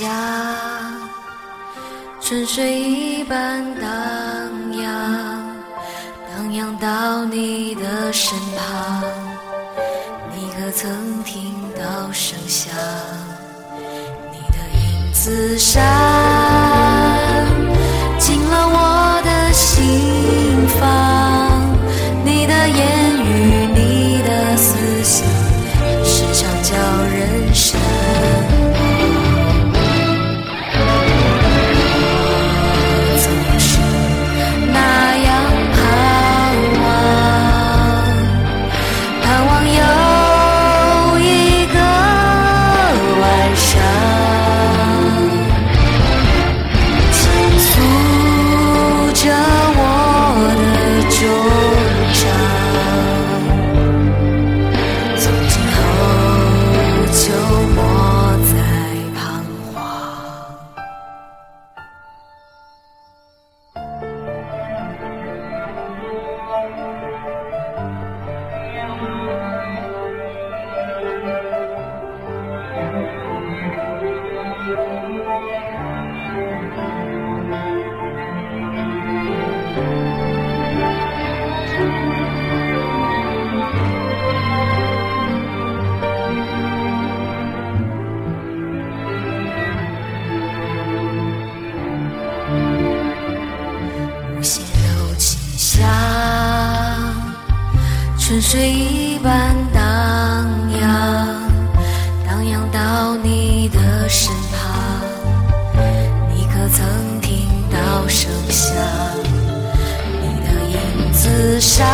家春水一般荡漾荡漾到你的身旁你可曾听到声响？你的影子闪春水一般荡漾荡漾到你的身旁。你可曾听到声响？你的影子闪